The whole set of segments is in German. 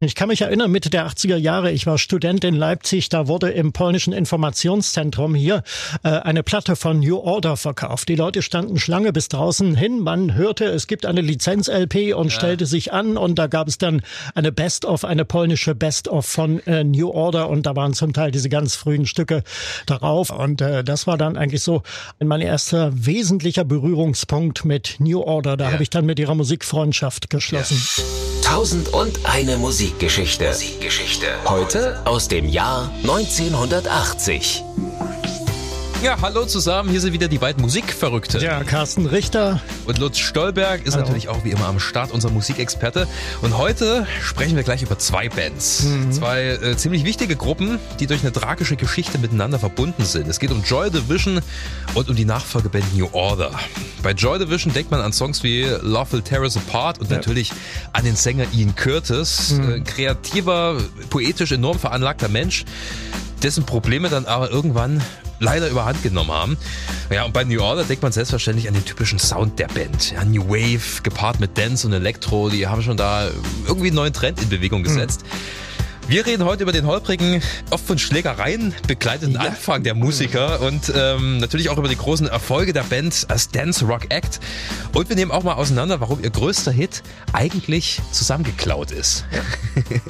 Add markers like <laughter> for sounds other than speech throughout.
Ich kann mich erinnern, Mitte der 80er Jahre, ich war Student in Leipzig, da wurde im polnischen Informationszentrum hier äh, eine Platte von New Order verkauft. Die Leute standen Schlange bis draußen hin, man hörte, es gibt eine Lizenz-LP und ja. stellte sich an und da gab es dann eine Best-of, eine polnische Best-of von äh, New Order und da waren zum Teil diese ganz frühen Stücke darauf und äh, das war dann eigentlich so mein erster wesentlicher Berührungspunkt mit New Order. Da ja. habe ich dann mit ihrer Musikfreundschaft geschlossen. Ja. Tausend und eine Musikgeschichte. Musikgeschichte. Heute aus dem Jahr 1980. Ja, hallo zusammen. Hier sind wieder die beiden Musikverrückte. Ja, Carsten Richter. Und Lutz Stolberg ist hallo. natürlich auch wie immer am Start, unser Musikexperte. Und heute sprechen wir gleich über zwei Bands. Mhm. Zwei äh, ziemlich wichtige Gruppen, die durch eine tragische Geschichte miteinander verbunden sind. Es geht um Joy Division und um die Nachfolgeband New Order. Bei Joy Division denkt man an Songs wie Love Will Tear Us Apart und ja. natürlich an den Sänger Ian Curtis. Mhm. Äh, kreativer, poetisch enorm veranlagter Mensch dessen Probleme dann aber irgendwann leider überhand genommen haben. Ja, und bei New Order denkt man selbstverständlich an den typischen Sound der Band. Ja, New Wave gepaart mit Dance und Elektro, die haben schon da irgendwie einen neuen Trend in Bewegung gesetzt. Mhm. Wir reden heute über den holprigen, oft von Schlägereien begleiteten ja. Anfang der Musiker und ähm, natürlich auch über die großen Erfolge der Band als Dance Rock Act. Und wir nehmen auch mal auseinander, warum ihr größter Hit eigentlich zusammengeklaut ist. Ja. <laughs>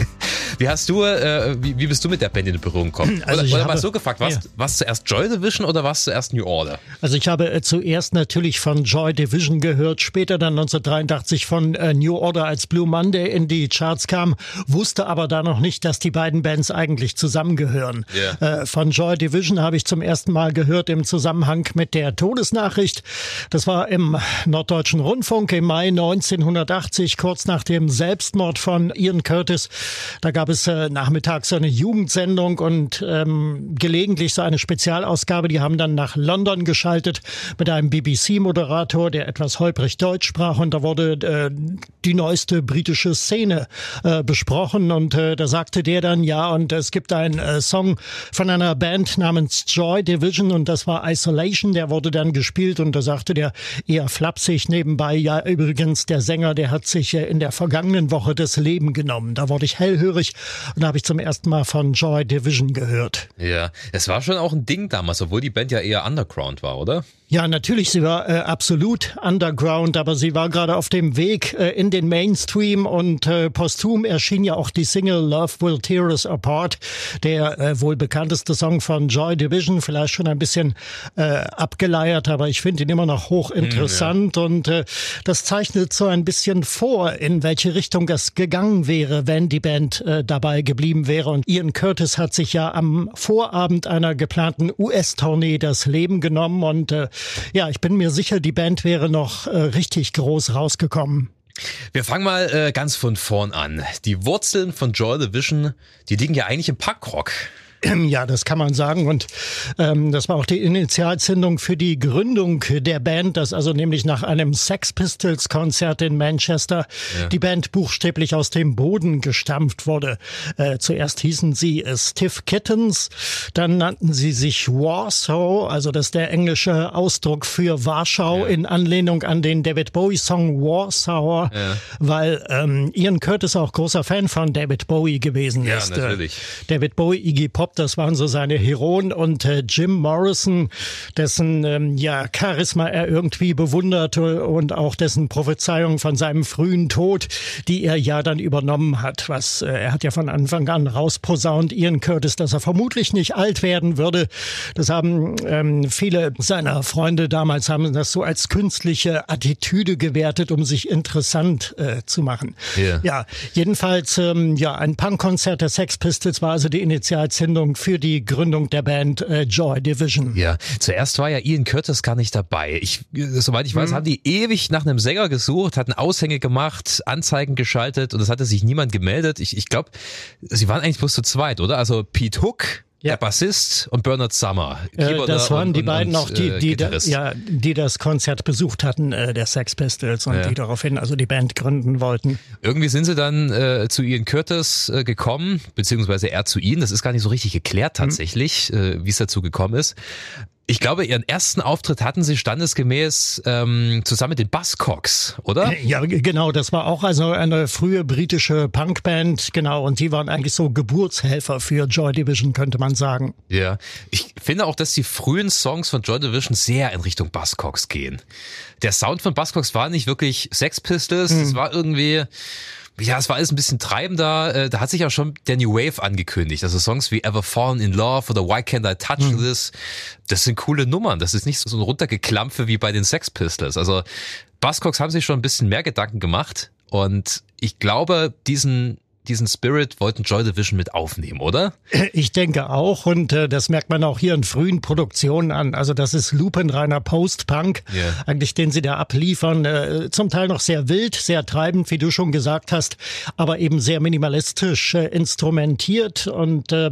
Wie hast du, äh, wie, wie bist du mit der Band in Berührung gekommen? Also oder, oder habe, mal so gefragt, was, ja. was zuerst Joy Division oder was zuerst New Order? Also ich habe äh, zuerst natürlich von Joy Division gehört, später dann 1983 von äh, New Order als Blue Monday in die Charts kam, wusste aber da noch nicht, dass die beiden Bands eigentlich zusammengehören. Yeah. Äh, von Joy Division habe ich zum ersten Mal gehört im Zusammenhang mit der Todesnachricht. Das war im Norddeutschen Rundfunk im Mai 1980, kurz nach dem Selbstmord von Ian Curtis. Da gab gab es äh, nachmittags so eine Jugendsendung und ähm, gelegentlich so eine Spezialausgabe. Die haben dann nach London geschaltet mit einem BBC-Moderator, der etwas holprig Deutsch sprach und da wurde äh, die neueste britische Szene äh, besprochen und äh, da sagte der dann ja und es gibt einen äh, Song von einer Band namens Joy Division und das war Isolation, der wurde dann gespielt und da sagte der eher flapsig nebenbei, ja übrigens der Sänger, der hat sich äh, in der vergangenen Woche das Leben genommen. Da wurde ich hellhörig und da habe ich zum ersten Mal von Joy Division gehört. Ja, es war schon auch ein Ding damals, obwohl die Band ja eher Underground war, oder? Ja, natürlich, sie war äh, absolut underground, aber sie war gerade auf dem Weg äh, in den Mainstream und äh, posthum erschien ja auch die Single Love Will Tear Us Apart, der äh, wohl bekannteste Song von Joy Division, vielleicht schon ein bisschen äh, abgeleiert, aber ich finde ihn immer noch hochinteressant mm, ja. und äh, das zeichnet so ein bisschen vor, in welche Richtung es gegangen wäre, wenn die Band äh, dabei geblieben wäre. Und Ian Curtis hat sich ja am Vorabend einer geplanten US-Tournee das Leben genommen und äh, ja, ich bin mir sicher, die Band wäre noch äh, richtig groß rausgekommen. Wir fangen mal äh, ganz von vorn an. Die Wurzeln von Joy Division, die liegen ja eigentlich im Punkrock. Ja, das kann man sagen. Und ähm, das war auch die Initialzündung für die Gründung der Band, dass also nämlich nach einem Sex Pistols Konzert in Manchester ja. die Band buchstäblich aus dem Boden gestampft wurde. Äh, zuerst hießen sie Stiff Kittens, dann nannten sie sich Warsaw, also das ist der englische Ausdruck für Warschau ja. in Anlehnung an den David Bowie Song Warsaw, ja. weil ähm, Ian Curtis auch großer Fan von David Bowie gewesen ist. Ja, natürlich. David Bowie, Iggy Pop Pop, das waren so seine Heroen und äh, Jim Morrison, dessen ähm, ja Charisma er irgendwie bewunderte und auch dessen Prophezeiung von seinem frühen Tod, die er ja dann übernommen hat. Was äh, er hat ja von Anfang an rausposaunt, Ian Curtis, dass er vermutlich nicht alt werden würde. Das haben ähm, viele seiner Freunde damals haben das so als künstliche Attitüde gewertet, um sich interessant äh, zu machen. Yeah. Ja, jedenfalls ähm, ja ein Punkkonzert der Sex Pistols war also die Initialzündung Gründung, für die Gründung der Band äh, Joy Division. Ja, zuerst war ja Ian Curtis gar nicht dabei. Ich, soweit ich weiß, mhm. haben die ewig nach einem Sänger gesucht, hatten Aushänge gemacht, Anzeigen geschaltet und es hatte sich niemand gemeldet. Ich, ich glaube, sie waren eigentlich bloß zu zweit, oder? Also Pete Hook, ja. Der Bassist und Bernard Summer. Äh, das waren und, die beiden und, auch, die, äh, die, da, ja, die das Konzert besucht hatten, äh, der Sex Pistols, und ja. die daraufhin also die Band gründen wollten. Irgendwie sind sie dann äh, zu Ian Curtis äh, gekommen, beziehungsweise er zu ihnen. Das ist gar nicht so richtig geklärt mhm. tatsächlich, mhm. äh, wie es dazu gekommen ist. Ich glaube, ihren ersten Auftritt hatten sie standesgemäß ähm, zusammen mit den Buzzcocks, oder? Ja, genau. Das war auch also eine frühe britische Punkband, genau. Und die waren eigentlich so Geburtshelfer für Joy Division, könnte man sagen. Ja, ich finde auch, dass die frühen Songs von Joy Division sehr in Richtung Buzzcocks gehen. Der Sound von Buzzcocks war nicht wirklich Sex Pistols, es mhm. war irgendwie ja, es war alles ein bisschen treibender. Äh, da hat sich auch schon der New Wave angekündigt. Also Songs wie Ever Fallen in Love oder Why Can't I Touch mhm. This, das sind coole Nummern. Das ist nicht so ein runtergeklampfe wie bei den Sex Pistols. Also Buzzcocks haben sich schon ein bisschen mehr Gedanken gemacht. Und ich glaube, diesen diesen Spirit wollten Joy Division mit aufnehmen, oder? Ich denke auch und äh, das merkt man auch hier in frühen Produktionen an. Also das ist lupenreiner Post-Punk, yeah. eigentlich den sie da abliefern. Äh, zum Teil noch sehr wild, sehr treibend, wie du schon gesagt hast, aber eben sehr minimalistisch äh, instrumentiert und äh,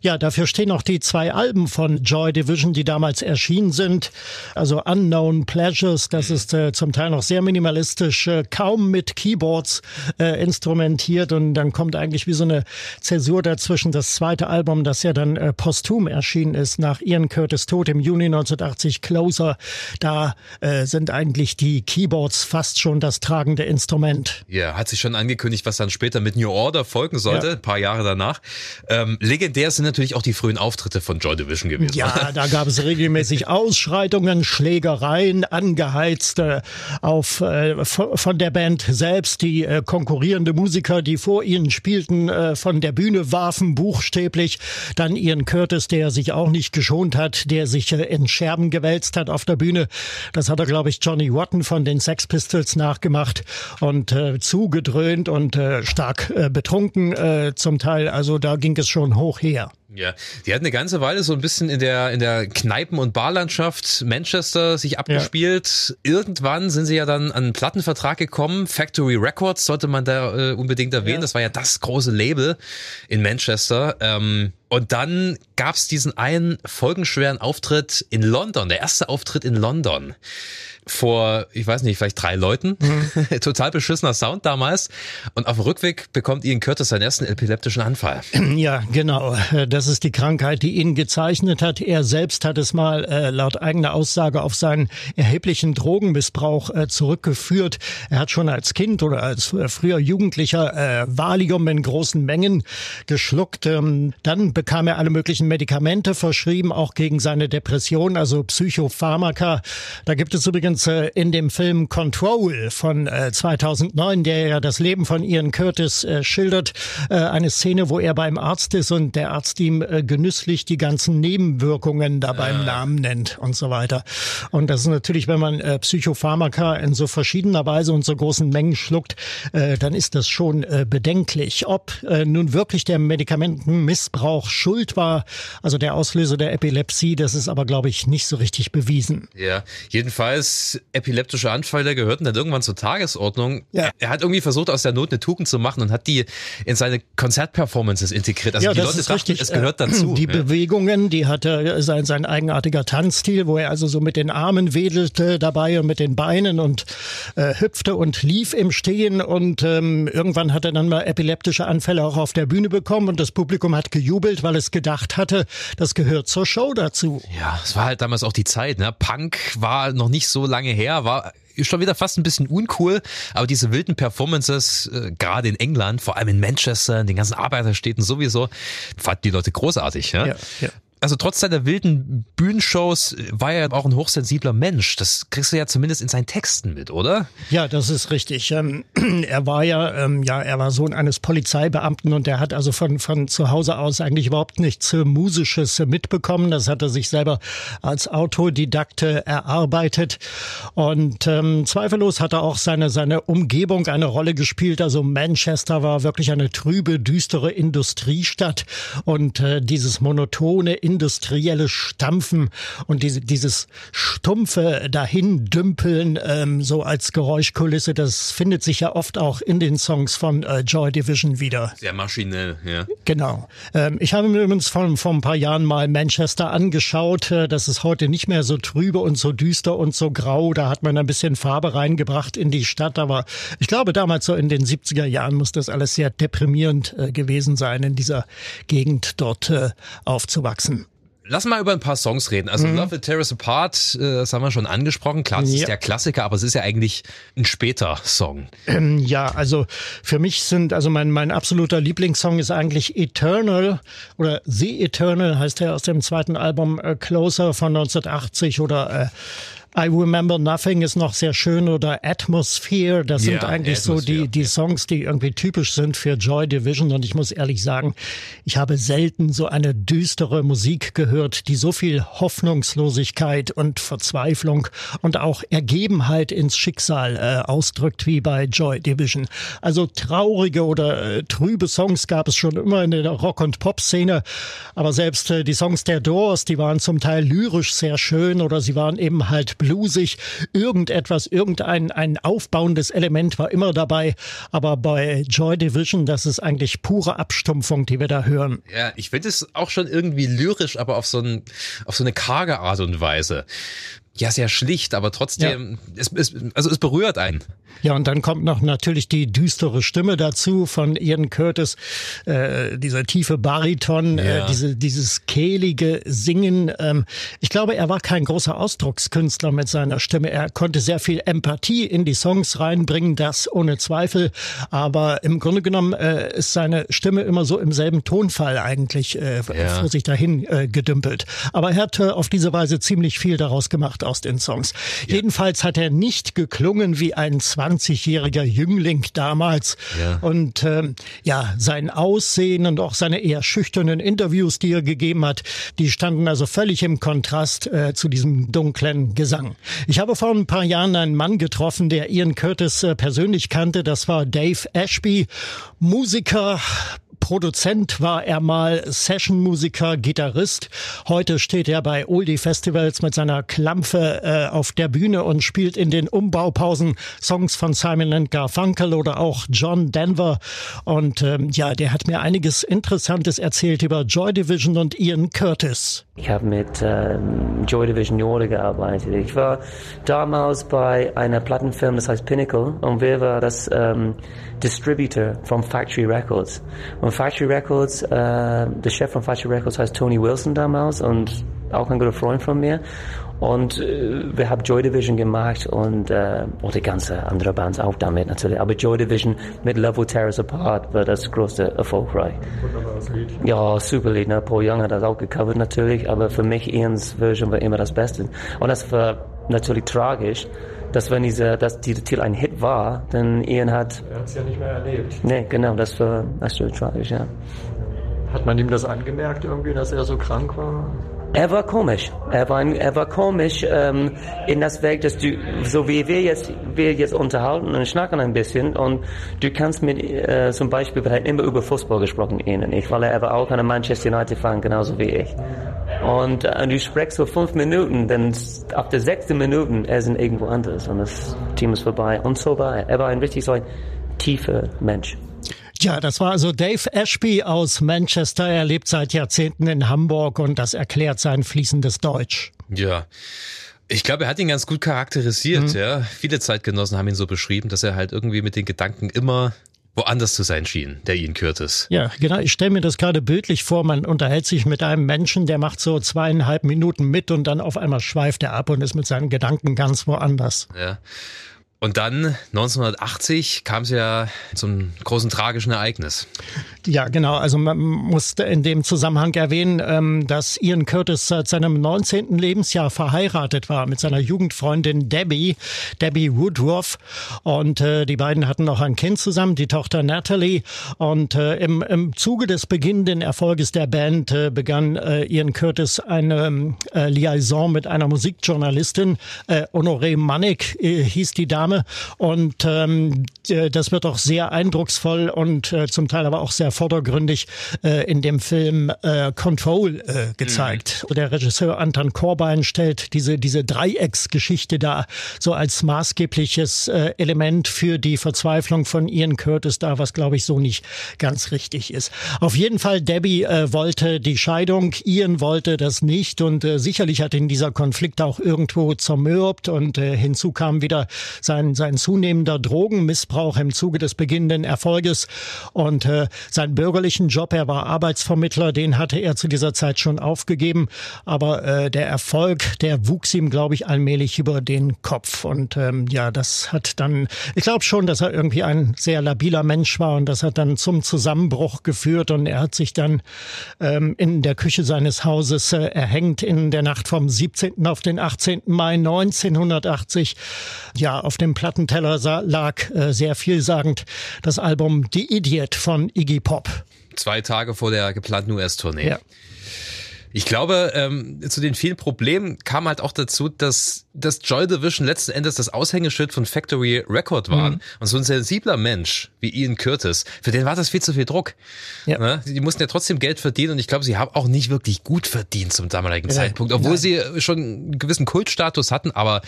ja, dafür stehen auch die zwei Alben von Joy Division, die damals erschienen sind. Also Unknown Pleasures, das mhm. ist äh, zum Teil noch sehr minimalistisch, äh, kaum mit Keyboards äh, instrumentiert und dann kommt eigentlich wie so eine Zäsur dazwischen. Das zweite Album, das ja dann äh, posthum erschienen ist, nach Ian Curtis Tod im Juni 1980, Closer, da äh, sind eigentlich die Keyboards fast schon das tragende Instrument. Ja, hat sich schon angekündigt, was dann später mit New Order folgen sollte, ja. ein paar Jahre danach. Ähm, legendär sind natürlich auch die frühen Auftritte von Joy Division gewesen. Ja, <laughs> da gab es regelmäßig Ausschreitungen, Schlägereien, angeheizte auf äh, von der Band selbst, die äh, konkurrierende Musiker, die vor ihnen Medien spielten, äh, von der Bühne warfen, buchstäblich. Dann Ian Curtis, der sich auch nicht geschont hat, der sich äh, in Scherben gewälzt hat auf der Bühne. Das hat er, glaube ich, Johnny Watton von den Sex Pistols nachgemacht und äh, zugedröhnt und äh, stark äh, betrunken äh, zum Teil. Also da ging es schon hoch her. Ja, die hat eine ganze Weile so ein bisschen in der in der Kneipen- und Barlandschaft Manchester sich abgespielt. Ja. Irgendwann sind sie ja dann an einen Plattenvertrag gekommen. Factory Records sollte man da äh, unbedingt erwähnen. Ja. Das war ja das große Label in Manchester. Ähm, und dann gab's diesen einen folgenschweren Auftritt in London, der erste Auftritt in London vor, ich weiß nicht, vielleicht drei Leuten. Mhm. <laughs> Total beschissener Sound damals. Und auf dem Rückweg bekommt Ian Curtis seinen ersten epileptischen Anfall. <clears throat> Ja, genau. Das ist die Krankheit, die ihn gezeichnet hat. Er selbst hat es mal äh, laut eigener Aussage auf seinen erheblichen Drogenmissbrauch äh, zurückgeführt. Er hat schon als Kind oder als äh, früher Jugendlicher äh, Valium in großen Mengen geschluckt. Ähm, dann bekam er alle möglichen Medikamente verschrieben, auch gegen seine Depression, also Psychopharmaka. Da gibt es übrigens äh, in dem Film Control von äh, 2009, der ja das Leben von Ian Curtis äh, schildert, äh, eine Szene, wo er beim Arzt ist und der Arzt ihm äh, genüsslich die ganzen Nebenwirkungen da beim Namen nennt und so weiter. Und das ist natürlich, wenn man äh, Psychopharmaka in so verschiedener Weise und so großen Mengen schluckt, äh, dann ist das schon bedenklich. Ob nun wirklich der Medikamentenmissbrauch schuld war, also der Auslöser der Epilepsie, das ist aber, glaube ich, nicht so richtig bewiesen. Ja, jedenfalls epileptische Anfälle gehörten dann irgendwann zur Tagesordnung. Ja. Er hat irgendwie versucht, aus der Not eine Tugend zu machen und hat die in seine Konzertperformances integriert. Also ja, die Leute dachten, richtig. es gehört dazu. Die ja. Bewegungen, die hatte sein, sein eigenartiger Tanzstil, wo er also so mit den Armen wedelte dabei und mit den Beinen und äh, hüpfte und lief im Stehen und ähm, irgendwann hat er dann mal epileptische Anfälle auch auf der Bühne bekommen und das Publikum hat gejubelt, weil es gedacht hatte, das gehört zur Show dazu. Ja, es war halt damals auch die Zeit, ne? Punk war noch nicht so lange her, war schon wieder fast ein bisschen uncool, aber diese wilden Performances, äh, gerade in England, vor allem in Manchester, in den ganzen Arbeiterstädten sowieso, fanden die Leute großartig. Ja? Ja, ja also trotz seiner wilden Bühnenshows war er auch ein hochsensibler Mensch. Das kriegst du ja zumindest in seinen Texten mit, oder? Ja, das ist richtig. Ähm, <clears throat> er war ja, ähm, ja, er war Sohn eines Polizeibeamten und er hat also von, von zu Hause aus eigentlich überhaupt nichts Musisches mitbekommen. Das hat er sich selber als Autodidakte erarbeitet. Und ähm, zweifellos hat er auch seine, seine Umgebung eine Rolle gespielt. Also Manchester war wirklich eine trübe, düstere Industriestadt und äh, dieses monotone industrielle Stampfen und diese, dieses stumpfe Dahindümpeln ähm, so als Geräuschkulisse, das findet sich ja oft auch in den Songs von äh, Joy Division wieder. Sehr maschinell, ja. Genau. Ähm, ich habe mir übrigens vor, vor ein paar Jahren mal Manchester angeschaut. Äh, das ist heute nicht mehr so trübe und so düster und so grau. Da hat man ein bisschen Farbe reingebracht in die Stadt. Aber ich glaube, damals so in den 70er Jahren muss das alles sehr deprimierend äh, gewesen sein, in dieser Gegend dort äh, aufzuwachsen. Lass mal über ein paar Songs reden. Also mhm. Love It Tear Us Apart, äh, das haben wir schon angesprochen. Klar, das ja. ist der Klassiker, aber es ist ja eigentlich ein später Song. Ähm, ja, also für mich sind, also mein, mein absoluter Lieblingssong ist eigentlich Eternal oder The Eternal heißt er aus dem zweiten Album äh, Closer von 1980 oder äh, I Remember Nothing ist noch sehr schön oder Atmosphere. Das sind ja, eigentlich so die, die Songs, die irgendwie typisch sind für Joy Division. Und ich muss ehrlich sagen, ich habe selten so eine düstere Musik gehört, die so viel Hoffnungslosigkeit und Verzweiflung und auch Ergebenheit ins Schicksal äh, ausdrückt wie bei Joy Division. Also traurige oder äh, trübe Songs gab es schon immer in der Rock- und Pop-Szene. Aber selbst äh, die Songs der Doors, die waren zum Teil lyrisch sehr schön oder sie waren eben halt bluesig, irgendetwas, irgendein ein aufbauendes Element war immer dabei. Aber bei Joy Division, das ist eigentlich pure Abstumpfung, die wir da hören. Ja, ich finde es auch schon irgendwie lyrisch, aber auf so, ein, auf so eine karge Art und Weise ja sehr schlicht, aber trotzdem, ja. es, es, also es berührt einen. Ja, und dann kommt noch natürlich die düstere Stimme dazu von Ian Curtis, äh, dieser tiefe Bariton, äh, ja. äh, diese, dieses kehlige Singen. Ähm, ich glaube, er war kein großer Ausdruckskünstler mit seiner Stimme. Er konnte sehr viel Empathie in die Songs reinbringen, das ohne Zweifel. Aber im Grunde genommen äh, ist seine Stimme immer so im selben Tonfall eigentlich äh, ja. vor sich dahin äh, gedümpelt. Aber er hat äh, auf diese Weise ziemlich viel daraus gemacht aus den Songs. Ja. Jedenfalls hat er nicht geklungen wie ein 20-jähriger Jüngling damals. Ja. Und ähm, ja, sein Aussehen und auch seine eher schüchternen Interviews, die er gegeben hat, die standen also völlig im Kontrast äh, zu diesem dunklen Gesang. Ich habe vor ein paar Jahren einen Mann getroffen, der Ian Curtis äh, persönlich kannte. Das war Dave Ashby, Musiker, Produzent war er mal, Sessionmusiker, Gitarrist. Heute steht er bei Oldie Festivals mit seiner Klampfe äh, auf der Bühne und spielt in den Umbaupausen Songs von Simon and Garfunkel oder auch John Denver. Und ähm, ja, der hat mir einiges Interessantes erzählt über Joy Division und Ian Curtis. Ich habe mit ähm, Joy Division Jorde gearbeitet. Ich war damals bei einer Plattenfirma, das heißt Pinnacle, und wir waren das ähm, Distributor von Factory Records. Und Factory Records, äh, der Chef von Factory Records heißt Tony Wilson damals und auch ein guter Freund von mir. Und äh, wir haben Joy Division gemacht und äh, auch die ganze andere Bands auch damit natürlich. Aber Joy Division mit Level Terrace Apart war das größte erfolgreich. Wunderbares Lied. Ja, super Lied. Ne? Paul Young hat das auch gecovert natürlich, aber für mich Ians Version war immer das Beste. Und das war natürlich tragisch, dass wenn diese, dass dieser Titel ein Hit war, dann Ian hat. Er hat es ja nicht mehr erlebt. Nee, genau, das war, das war tragisch, ja. Hat man ihm das angemerkt irgendwie, dass er so krank war? Er war komisch. Er war, er war komisch ähm, in das Weg, dass du, so wie wir jetzt, wir jetzt unterhalten und schnacken ein bisschen und du kannst mit, äh, zum Beispiel, wir haben immer über Fußball gesprochen, ihn und ich, weil er war auch ein Manchester United-Fan, genauso wie ich. Und äh, du sprichst so fünf Minuten, dann ab der sechsten Minuten, er sind irgendwo anders und das Team ist vorbei und so war er. Er war ein richtig so ein tiefer Mensch. Ja, das war also Dave Ashby aus Manchester. Er lebt seit Jahrzehnten in Hamburg und das erklärt sein fließendes Deutsch. Ja. Ich glaube, er hat ihn ganz gut charakterisiert, mhm. ja. Viele Zeitgenossen haben ihn so beschrieben, dass er halt irgendwie mit den Gedanken immer woanders zu sein schien, der Ian Curtis. Ja, genau. Ich stelle mir das gerade bildlich vor. Man unterhält sich mit einem Menschen, der macht so zweieinhalb Minuten mit und dann auf einmal schweift er ab und ist mit seinen Gedanken ganz woanders. Ja. Und dann 1980 kam es ja zum großen tragischen Ereignis. Ja, genau. Also man muss in dem Zusammenhang erwähnen, ähm, dass Ian Curtis seit seinem 19. Lebensjahr verheiratet war mit seiner Jugendfreundin Debbie, Debbie Woodruff. Und äh, die beiden hatten noch ein Kind zusammen, die Tochter Natalie. Und äh, im, im Zuge des beginnenden Erfolges der Band äh, begann Ian Curtis eine Liaison mit einer Musikjournalistin. Honoré Manek hieß die Dame Name. Und ähm, das wird auch sehr eindrucksvoll und äh, zum Teil aber auch sehr vordergründig äh, in dem Film äh, Control äh, gezeigt. Mhm. Der Regisseur Anton Korbein stellt diese, diese Dreiecksgeschichte da so als maßgebliches äh, Element für die Verzweiflung von Ian Curtis da, was glaube ich so nicht ganz richtig ist. Auf jeden Fall, Debbie äh, wollte die Scheidung, Ian wollte das nicht und äh, sicherlich hat ihn dieser Konflikt auch irgendwo zermürbt und äh, hinzu kam wieder sein sein, sein zunehmender Drogenmissbrauch im Zuge des beginnenden Erfolges und äh, seinen bürgerlichen Job, er war Arbeitsvermittler, den hatte er zu dieser Zeit schon aufgegeben, aber äh, der Erfolg, der wuchs ihm, glaube ich, allmählich über den Kopf und ähm, ja, das hat dann, ich glaube schon, dass er irgendwie ein sehr labiler Mensch war und das hat dann zum Zusammenbruch geführt und er hat sich dann ähm, in der Küche seines Hauses äh, erhängt in der Nacht vom 17. auf den 18. Mai 1980. Ja, auf dem Plattenteller lag äh, sehr vielsagend das Album The Idiot von Iggy Pop. Zwei Tage vor der geplanten US-Tournee. Ja. Ich glaube, ähm, zu den vielen Problemen kam halt auch dazu, dass das Joy Division letzten Endes das Aushängeschild von Factory Record waren. Mhm. Und so ein sensibler Mensch wie Ian Curtis, für den war das viel zu viel Druck. Ja. Ne? Die mussten ja trotzdem Geld verdienen und ich glaube, sie haben auch nicht wirklich gut verdient zum damaligen ja. Zeitpunkt, obwohl Nein. sie schon einen gewissen Kultstatus hatten, aber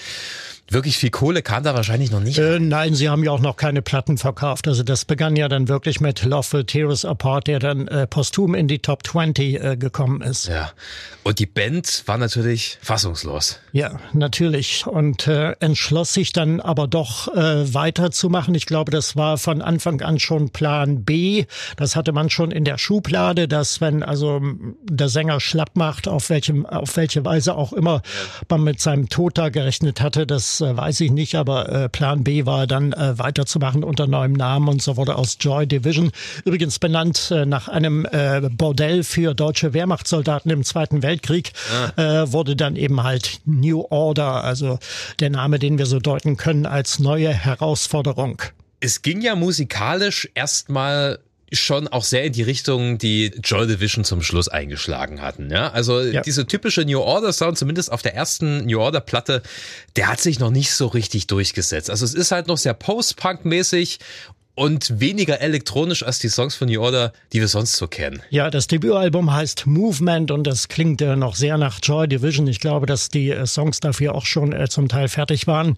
wirklich viel Kohle kam da wahrscheinlich noch nicht. Äh, nein, sie haben ja auch noch keine Platten verkauft. Also das begann ja dann wirklich mit Love Will Tear Us Apart, der dann äh, posthum in die Top 20 äh, gekommen ist. Ja, und die Band war natürlich fassungslos. Ja, natürlich. Und äh, entschloss sich dann aber doch äh, weiterzumachen. Ich glaube, das war von Anfang an schon Plan B. Das hatte man schon in der Schublade, dass wenn also der Sänger schlapp macht, auf welchem, auf welche Weise auch immer man mit seinem Tod da gerechnet hatte, das äh, weiß ich nicht, aber äh, Plan B war dann äh, weiterzumachen unter neuem Namen und so wurde aus Joy Division, übrigens benannt äh, nach einem äh, Bordell für deutsche Wehrmachtssoldaten im Zweiten Weltkrieg, ah. äh, wurde dann eben halt New Order, also der Name, den wir so deuten können als neue Herausforderung. Es ging ja musikalisch erstmal schon auch sehr in die Richtung, die Joy Division zum Schluss eingeschlagen hatten. Ja, also ja. diese typische New Order Sound, zumindest auf der ersten New Order Platte, der hat sich noch nicht so richtig durchgesetzt. Also es ist halt noch sehr Post-Punk mäßig und weniger elektronisch als die Songs von New Order, die wir sonst so kennen. Ja, das Debütalbum heißt Movement und das klingt äh, noch sehr nach Joy Division. Ich glaube, dass die äh, Songs dafür auch schon äh, zum Teil fertig waren.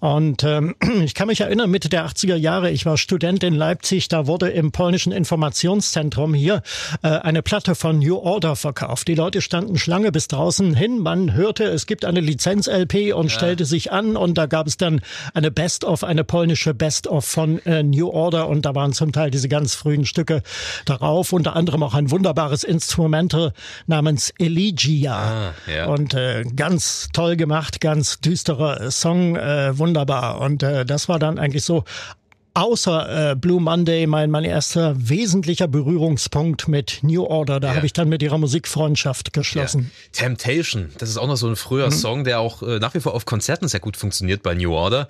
Und ähm, <clears throat> ich kann mich erinnern, Mitte der 80er Jahre, ich war Student in Leipzig, da wurde im polnischen Informationszentrum hier äh, eine Platte von New Order verkauft. Die Leute standen Schlange bis draußen hin. Man hörte, es gibt eine Lizenz-LP und ja. stellte sich an und da gab es dann eine Best-of, eine polnische Best-of von äh, New Order. Order und da waren zum Teil diese ganz frühen Stücke darauf, unter anderem auch ein wunderbares Instrumental namens Elegia. Ah, ja. Und äh, ganz toll gemacht, ganz düsterer Song, äh, wunderbar. Und äh, das war dann eigentlich so außer äh, Blue Monday mein, mein erster wesentlicher Berührungspunkt mit New Order. Da ja. habe ich dann mit ihrer Musikfreundschaft geschlossen. Ja. Temptation, das ist auch noch so ein früher mhm. Song, der auch äh, nach wie vor auf Konzerten sehr gut funktioniert bei New Order.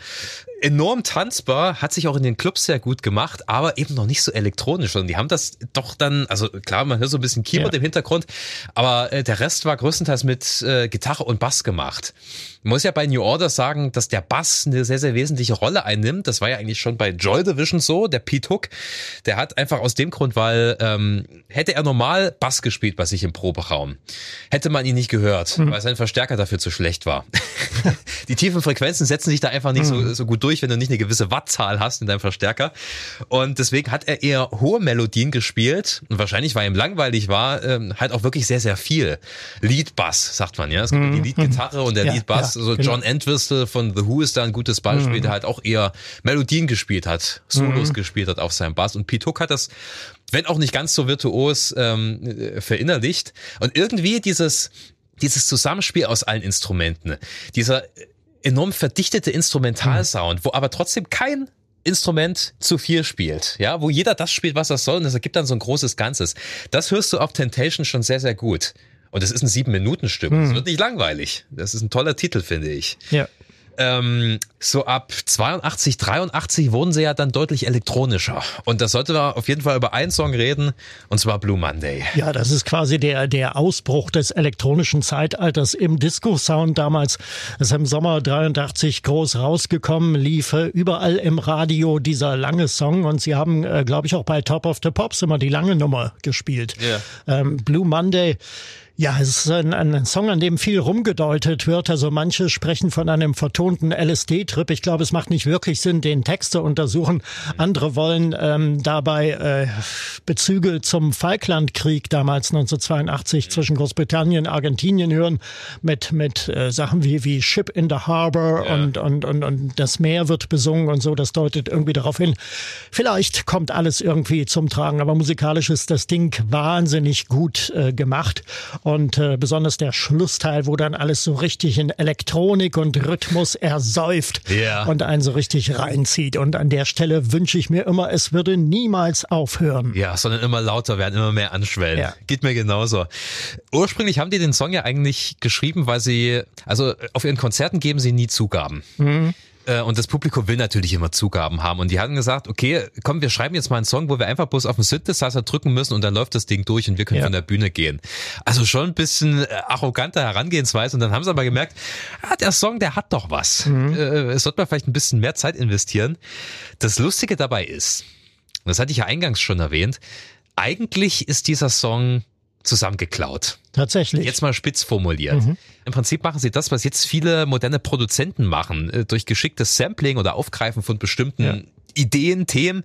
Enorm tanzbar, hat sich auch in den Clubs sehr gut gemacht, aber eben noch nicht so elektronisch. Und die haben das doch dann, also klar, man hört so ein bisschen Keyboard ja. im Hintergrund, aber äh, der Rest war größtenteils mit äh, Gitarre und Bass gemacht. Man muss ja bei New Order sagen, dass der Bass eine sehr, sehr wesentliche Rolle einnimmt. Das war ja eigentlich schon bei Joy Division so, der Pete Hook. Der hat einfach aus dem Grund, weil ähm, hätte er normal Bass gespielt bei sich im Proberaum, hätte man ihn nicht gehört, mhm. weil sein Verstärker dafür zu schlecht war. <laughs> Die tiefen Frequenzen setzen sich da einfach nicht mhm. so, so gut durch, wenn du nicht eine gewisse Wattzahl hast in deinem Verstärker. Und deswegen hat er eher hohe Melodien gespielt. Und wahrscheinlich, weil ihm langweilig war, ähm, halt auch wirklich sehr, sehr viel. Lead-Bass, sagt man ja. Es gibt mhm. die Lead-Gitarre und der ja, Lead-Bass. Ja so genau. John Entwistle von The Who ist da ein gutes Beispiel, mhm. der halt auch eher Melodien gespielt hat, Solos mhm. gespielt hat auf seinem Bass. Und Pete Hook hat das, wenn auch nicht ganz so virtuos, ähm, verinnerlicht. Und irgendwie dieses, dieses Zusammenspiel aus allen Instrumenten, dieser enorm verdichtete Instrumentalsound, mhm. wo aber trotzdem kein Instrument zu viel spielt, ja, wo jeder das spielt, was er soll, und das ergibt dann so ein großes Ganzes. Das hörst du auf Temptation schon sehr, sehr gut. Und es ist ein Sieben-Minuten-Stück. Es hm. wird nicht langweilig. Das ist ein toller Titel, finde ich. Ja. Ähm, so ab 82, 83 wurden sie ja dann deutlich elektronischer. Und da sollte man auf jeden Fall über einen Song reden, und zwar Blue Monday. Ja, das ist quasi der, der Ausbruch des elektronischen Zeitalters im Disco-Sound damals. Das ist im Sommer 83 groß rausgekommen, lief überall im Radio dieser lange Song und sie haben, äh, glaube ich, auch bei Top of the Pops immer die lange Nummer gespielt. Yeah. Ähm, Blue Monday Ja, es ist ein, ein, Song, an dem viel rumgedeutet wird. Also manche sprechen von einem vertonten LSD-Trip. Ich glaube, es macht nicht wirklich Sinn, den Text zu untersuchen. Andere wollen ähm, dabei äh, Bezüge zum Falklandkrieg damals 1982 zwischen Großbritannien und Argentinien hören mit mit äh, Sachen wie wie Ship in the Harbor ja. und, und und und das Meer wird besungen und so. Das deutet irgendwie darauf hin. Vielleicht kommt alles irgendwie zum Tragen, aber musikalisch ist das Ding wahnsinnig gut äh, gemacht. Und äh, besonders der Schlussteil, wo dann alles so richtig in Elektronik und Rhythmus ersäuft ja. und einen so richtig reinzieht. Und an der Stelle wünsche ich mir immer, es würde niemals aufhören. Ja, sondern immer lauter werden, immer mehr anschwellen. Ja. Geht mir genauso. Ursprünglich haben die den Song ja eigentlich geschrieben, weil sie, also auf ihren Konzerten geben sie nie Zugaben. Mhm. Äh, und das Publikum will natürlich immer Zugaben haben. Und die hatten gesagt, okay, komm, wir schreiben jetzt mal einen Song, wo wir einfach bloß auf den Synthesizer drücken müssen und dann läuft das Ding durch und wir können ja. von der Bühne gehen. Also schon ein bisschen äh, arroganter Herangehensweise. Und dann haben sie aber gemerkt, ah, der Song, der hat doch was. Mhm. Äh, es sollte man vielleicht ein bisschen mehr Zeit investieren. Das Lustige dabei ist, das hatte ich ja eingangs schon erwähnt, eigentlich ist dieser Song zusammengeklaut. Tatsächlich. Jetzt mal spitz formuliert. Mhm. Im Prinzip machen sie das, was jetzt viele moderne Produzenten machen, äh, durch geschicktes Sampling oder Aufgreifen von bestimmten ja. Ideen, Themen,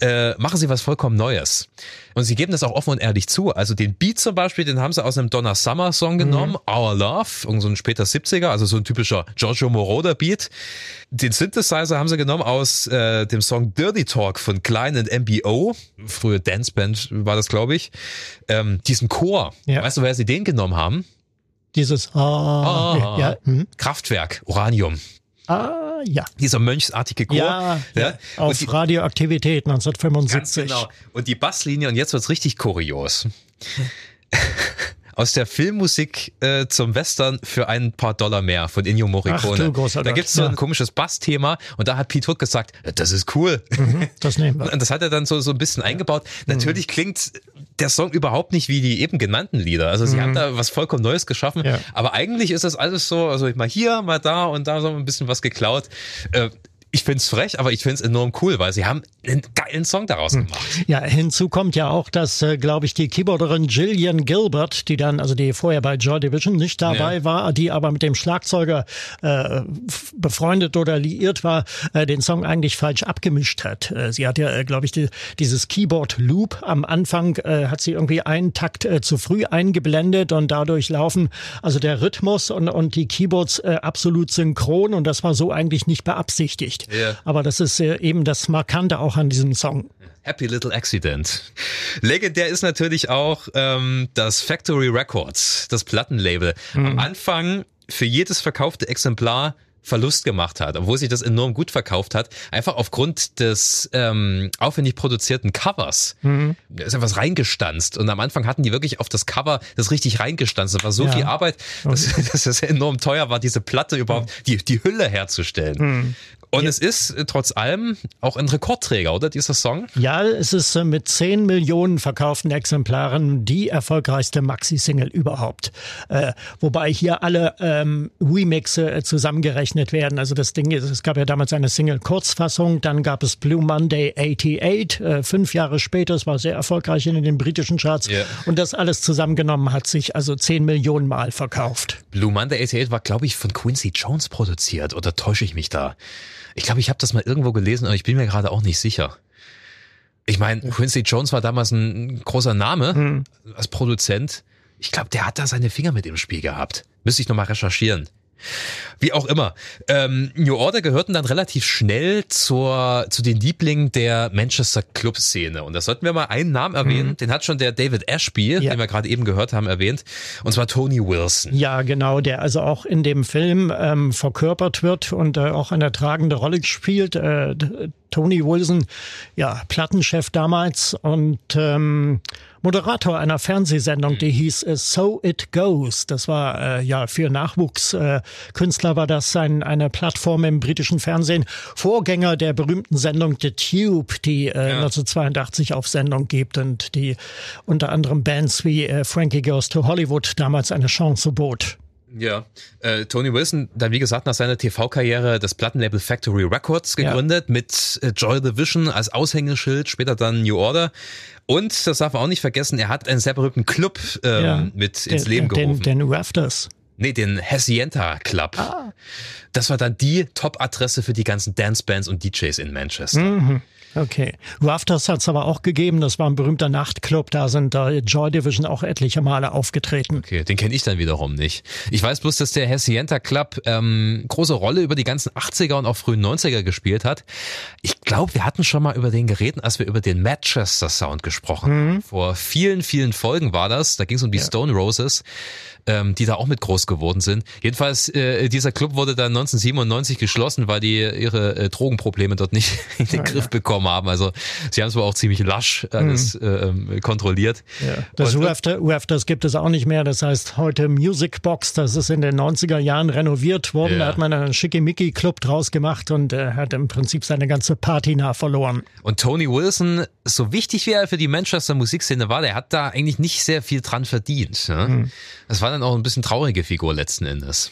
äh, machen sie was vollkommen Neues. Und sie geben das auch offen und ehrlich zu. Also den Beat zum Beispiel, den haben sie aus einem Donna Summer Song mhm. genommen, mhm. Our Love, irgend so ein später 70er, also so ein typischer Giorgio Moroder Beat. Den Synthesizer haben sie genommen aus äh, dem Song Dirty Talk von Klein und MBO, frühe Danceband war das, glaube ich. Ähm, diesen Chor, ja. weißt du, wer sie den genommen haben? Dieses ah, ah ja, hm. Kraftwerk, Uranium. Ah, ja. Dieser mönchsartige Chor. Ja, ja. auf die, Radioaktivität 1975. genau. Und die Basslinie, und jetzt wird's richtig kurios. <laughs> aus der Filmmusik äh, zum Western für ein paar Dollar mehr von Ennio Morricone. Ach, du, da gibt's so ein komisches Bassthema und da hat Pete Hook gesagt, das ist cool. Mhm, das nehmen wir. Und das hat er dann so, so ein bisschen eingebaut. Natürlich mhm. klingt der Song überhaupt nicht wie die eben genannten Lieder. Also sie mhm. haben da was vollkommen Neues geschaffen. Ja. Aber eigentlich ist das alles so, also mal hier, mal da und da so ein bisschen was geklaut. Äh, ich find's frech, aber ich find's enorm cool, weil sie haben einen geilen Song daraus hm. gemacht. Ja, hinzu kommt ja auch, dass, äh, glaube ich, die Keyboarderin Gillian Gilbert, die dann, also die vorher bei Joy Division nicht dabei ja. war, die aber mit dem Schlagzeuger äh, befreundet oder liiert war, äh, den Song eigentlich falsch abgemischt hat. Äh, sie hat ja, äh, glaube ich, die, dieses Keyboard Loop am Anfang äh, hat sie irgendwie einen Takt äh, zu früh eingeblendet und dadurch laufen also der Rhythmus und, und die Keyboards äh, absolut synchron und das war so eigentlich nicht beabsichtigt nicht. Yeah. Aber das ist äh, eben das Markante auch an diesem Song. Happy Little Accident. Legendär ist natürlich auch ähm, das Factory Records, das Plattenlabel. Mhm. Am Anfang für jedes verkaufte Exemplar Verlust gemacht hat, obwohl sich das enorm gut verkauft hat, einfach aufgrund des ähm, aufwendig produzierten Covers. Mhm. Da ist etwas reingestanzt und am Anfang hatten die wirklich auf das Cover das richtig reingestanzt. Das war so ja. viel Arbeit, dass, <laughs> dass es enorm teuer war, diese Platte überhaupt, die, die Hülle herzustellen. Mhm. Und ja. es ist äh, trotz allem auch ein Rekordträger, oder dieser Song? Ja, es ist äh, mit 10 Millionen verkauften Exemplaren die erfolgreichste Maxi-Single überhaupt. Äh, wobei hier alle ähm, Remixe äh, zusammengerechnet werden. Also das Ding ist, es gab ja damals eine Single-Kurzfassung, dann gab es Blue Monday 88, äh, fünf Jahre später, es war sehr erfolgreich in den britischen Charts. Yeah. Und das alles zusammengenommen hat sich also 10 Millionen Mal verkauft. Blue Monday 88 war, glaube ich, von Quincy Jones produziert, oder täusche ich mich da? Ich glaube, ich habe das mal irgendwo gelesen, aber ich bin mir gerade auch nicht sicher. Ich meine, Quincy Jones war damals ein großer Name hm. als Produzent. Ich glaube, der hat da seine Finger mit im Spiel gehabt. Müsste ich nochmal recherchieren. Wie auch immer. Ähm, New Order gehörten dann relativ schnell zur, zu den Lieblingen der Manchester Club-Szene. Und da sollten wir mal einen Namen erwähnen. Mhm. Den hat schon der David Ashby, ja. den wir gerade eben gehört haben, erwähnt. Und zwar Tony Wilson. Ja, genau. Der also auch in dem Film ähm, verkörpert wird und äh, auch eine tragende Rolle spielt. Äh, Tony Wilson, ja, Plattenchef damals und ähm, Moderator einer Fernsehsendung, die hieß äh, So It Goes. Das war äh, ja für Nachwuchskünstler äh, war das ein, eine Plattform im britischen Fernsehen. Vorgänger der berühmten Sendung The Tube, die äh, ja. 1982 auf Sendung gibt und die unter anderem Bands wie äh, Frankie Goes to Hollywood damals eine Chance bot. Ja, äh, Tony Wilson, dann wie gesagt nach seiner TV-Karriere das Plattenlabel Factory Records gegründet ja. mit äh, Joy Division als Aushängeschild, später dann New Order. Und, das darf man auch nicht vergessen, er hat einen sehr berühmten Club ähm, ja, mit ins den, Leben gerufen. Den, den Rafters. Nee, den Hacienda Club. Ah. Das war dann die Top-Adresse für die ganzen Dance-Bands und DJs in Manchester. Mhm. Okay. Rafters hat es aber auch gegeben. Das war ein berühmter Nachtclub. Da sind da Joy Division auch etliche Male aufgetreten. Okay, den kenne ich dann wiederum nicht. Ich weiß bloß, dass der Hacienda Club ähm, große Rolle über die ganzen 80er und auch frühen 90er gespielt hat. Ich glaube, wir hatten schon mal über den geredet, als wir über den Manchester Sound gesprochen mhm. Vor vielen, vielen Folgen war das. Da ging es um die ja. Stone Roses ähm, die da auch mit groß geworden sind. Jedenfalls, äh, dieser Club wurde dann 1997 geschlossen, weil die ihre äh, Drogenprobleme dort nicht <laughs> in den ja, Griff ja. bekommen haben. Also sie haben es wohl auch ziemlich lasch alles mhm. äh, kontrolliert. Ja. Das UFTers gibt es auch nicht mehr. Das heißt heute Music Box. Das ist in den 90er Jahren renoviert worden. Da hat man einen schickimicki Club draus gemacht und äh, hat im Prinzip seine ganze Party nah verloren. Und Tony Wilson, so wichtig wie er für die Manchester Musikszene war, der hat da eigentlich nicht sehr viel dran verdient. Ne? Mhm. Das war dann auch ein bisschen traurige Figur letzten Endes.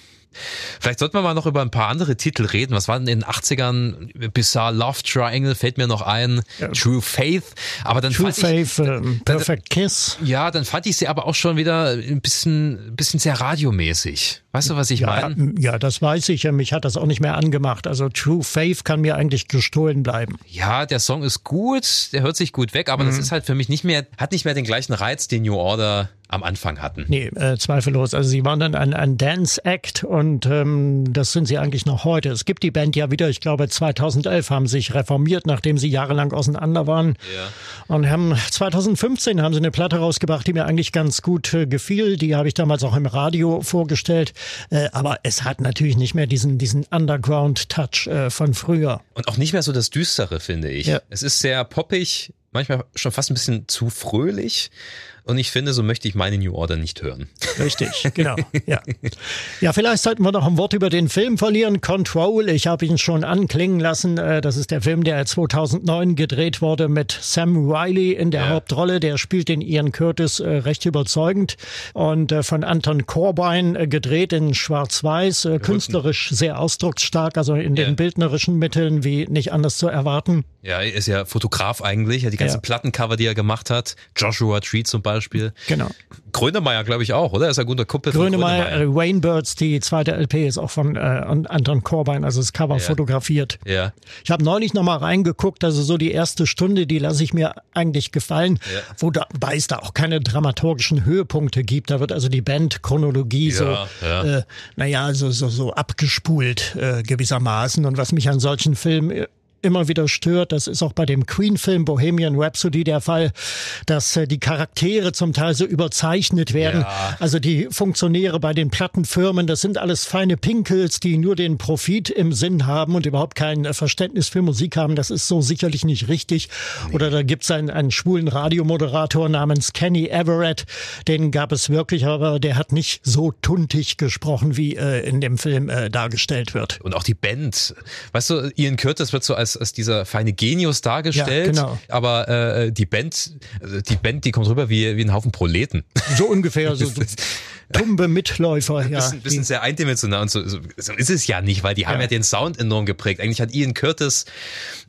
Vielleicht sollten wir mal noch über ein paar andere Titel reden. Was waren in den 80ern? Bizarre Love Triangle fällt mir noch ein. Ja. True Faith. Aber dann True Faith, ich, uh, Perfect Kiss. Ja, dann fand ich sie aber auch schon wieder ein bisschen, ein bisschen sehr radiomäßig. Weißt du, was ich ja, meine? Ja, das weiß ich. Mich hat das auch nicht mehr angemacht. Also True Faith kann mir eigentlich gestohlen bleiben. Ja, der Song ist gut, der hört sich gut weg, aber mhm. das ist halt für mich nicht mehr, hat nicht mehr den gleichen Reiz, den New Order am Anfang hatten. Nee, äh, zweifellos. Also sie waren dann ein, ein Dance-Act und ähm, das sind sie eigentlich noch heute. Es gibt die Band ja wieder, ich glaube 2011 haben sich reformiert, nachdem sie jahrelang auseinander waren. Ja. Und haben 2015 haben sie eine Platte rausgebracht, die mir eigentlich ganz gut äh, gefiel. Die habe ich damals auch im Radio vorgestellt. Äh, aber es hat natürlich nicht mehr diesen, diesen Underground-Touch äh, von früher. Und auch nicht mehr so das Düstere, finde ich. Ja. Es ist sehr poppig, manchmal schon fast ein bisschen zu fröhlich. Und ich finde, so möchte ich meine New Order nicht hören. Richtig, genau. Ja, ja vielleicht sollten wir noch ein Wort über den Film verlieren. Control, ich habe ihn schon anklingen lassen. Äh, das ist der Film, der 2009 gedreht wurde mit Sam Riley in der ja. Hauptrolle. Der spielt den Ian Curtis äh, recht überzeugend. Und äh, von Anton Corbijn gedreht in Schwarz-Weiß. Künstlerisch sehr ausdrucksstark, also in den ja. bildnerischen Mitteln wie nicht anders zu erwarten. Ja, er ist ja Fotograf eigentlich. Die ganzen ja. Plattencover, die er gemacht hat. Joshua Tree zum Beispiel. Beispiel. Genau. Grönemeyer, glaube ich, auch, oder? Ist er guter Kumpel Grönemeyer, von Grönemeyer. Äh, Wayne Birds, die zweite LP ist auch von äh, Anton Corbijn, also das Cover ja. fotografiert. Ja. Ich habe neulich nochmal reingeguckt, also so die erste Stunde, die lasse ich mir eigentlich gefallen, ja. wobei es da auch keine dramaturgischen Höhepunkte gibt. Da wird also die Bandchronologie ja, so, ja. Äh, naja, so, so, so abgespult äh, gewissermaßen. Und was mich an solchen Filmen äh, immer wieder stört. Das ist auch bei dem Queen-Film Bohemian Rhapsody der Fall, dass äh, die Charaktere zum Teil so überzeichnet werden. Ja. Also die Funktionäre bei den Plattenfirmen, das sind alles feine Pinkels, die nur den Profit im Sinn haben und überhaupt kein äh, Verständnis für Musik haben. Das ist so sicherlich nicht richtig. Nee. Oder da gibt's einen, einen schwulen Radiomoderator namens Kenny Everett. Den gab es wirklich, aber der hat nicht so tuntig gesprochen, wie äh, in dem Film äh, dargestellt wird. Und auch die Band. Weißt du, Ian Curtis wird so als als, dieser feine Genius dargestellt. Ja, genau. Aber äh, die Band, also die Band, die kommt rüber wie, wie ein Haufen Proleten. So ungefähr, so, so <laughs> tumbe Mitläufer. Ja, bisschen, bisschen sehr eindimensional und so, so, so ist es ja nicht, weil die haben ja. ja den Sound enorm geprägt. Eigentlich hat Ian Curtis,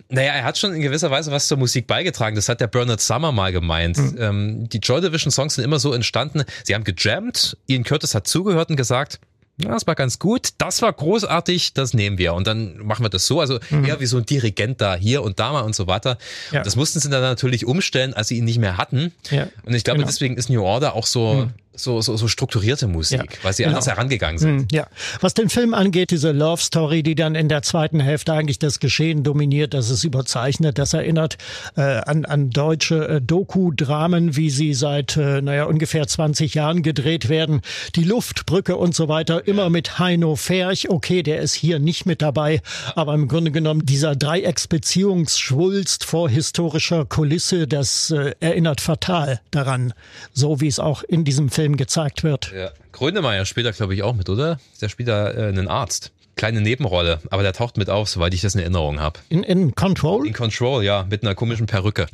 naja, er hat schon in gewisser Weise was zur Musik beigetragen. Das hat der Bernard Summer mal gemeint. Mhm. Ähm, die Joy Division Songs sind immer so entstanden. Sie haben gejammt, Ian Curtis hat zugehört und gesagt, ja, das war ganz gut, das war großartig, das nehmen wir. Und dann machen wir das so, also mhm. eher wie so ein Dirigent da hier und da mal und so weiter. Ja. Das mussten sie dann natürlich umstellen, als sie ihn nicht mehr hatten. Ja. Und ich glaube, genau. deswegen ist New Order auch so, mhm so, so, so strukturierte Musik, ja, weil sie genau. anders herangegangen sind. Hm, ja. Was den Film angeht, diese Love Story, die dann in der zweiten Hälfte eigentlich das Geschehen dominiert, das ist überzeichnet, das erinnert äh, an, an deutsche äh, Doku-Dramen, wie sie seit äh, naja, ungefähr 20 Jahren gedreht werden. Die Luftbrücke und so weiter, immer mit Heino Ferch. Okay, der ist hier nicht mit dabei, aber im Grunde genommen dieser Dreiecksbeziehungsschwulst vor historischer Kulisse, das äh, erinnert fatal daran, so wie es auch in diesem Film Film gezeigt wird. Ja. Grönemeyer spielt da, glaube ich, auch mit, oder? Der spielt da äh, einen Arzt. Kleine Nebenrolle, aber der taucht mit auf, soweit ich das in Erinnerung habe. In, in Control? In Control, ja, mit einer komischen Perücke.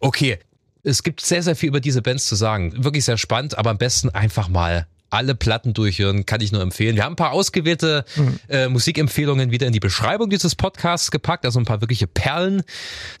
Okay, es gibt sehr, sehr viel über diese Bands zu sagen. Wirklich sehr spannend, aber am besten einfach mal alle Platten durchhören, kann ich nur empfehlen. Wir haben ein paar ausgewählte mhm. äh, Musikempfehlungen wieder in die Beschreibung dieses Podcasts gepackt, also ein paar wirkliche Perlen.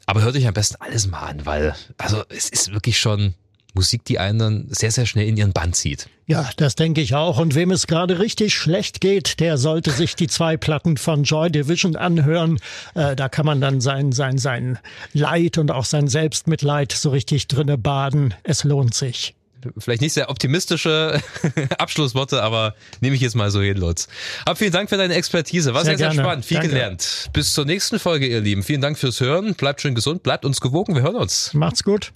Aber hört euch am besten alles mal an, weil also es ist wirklich schon Musik, die einen dann sehr, sehr schnell in ihren Band zieht. Ja, das denke ich auch. Und wem es gerade richtig schlecht geht, der sollte sich die zwei Platten von Joy Division anhören. Äh, da kann man dann sein, sein, sein Leid und auch sein Selbstmitleid so richtig drinne baden. Es lohnt sich vielleicht nicht sehr optimistische <laughs> Abschlussworte, aber nehme ich jetzt mal so hin, Lutz. Aber vielen Dank für deine Expertise. War sehr, sehr, sehr spannend. Viel Danke. gelernt. Bis zur nächsten Folge, ihr Lieben. Vielen Dank fürs Hören. Bleibt schön gesund, bleibt uns gewogen. Wir hören uns. Macht's gut.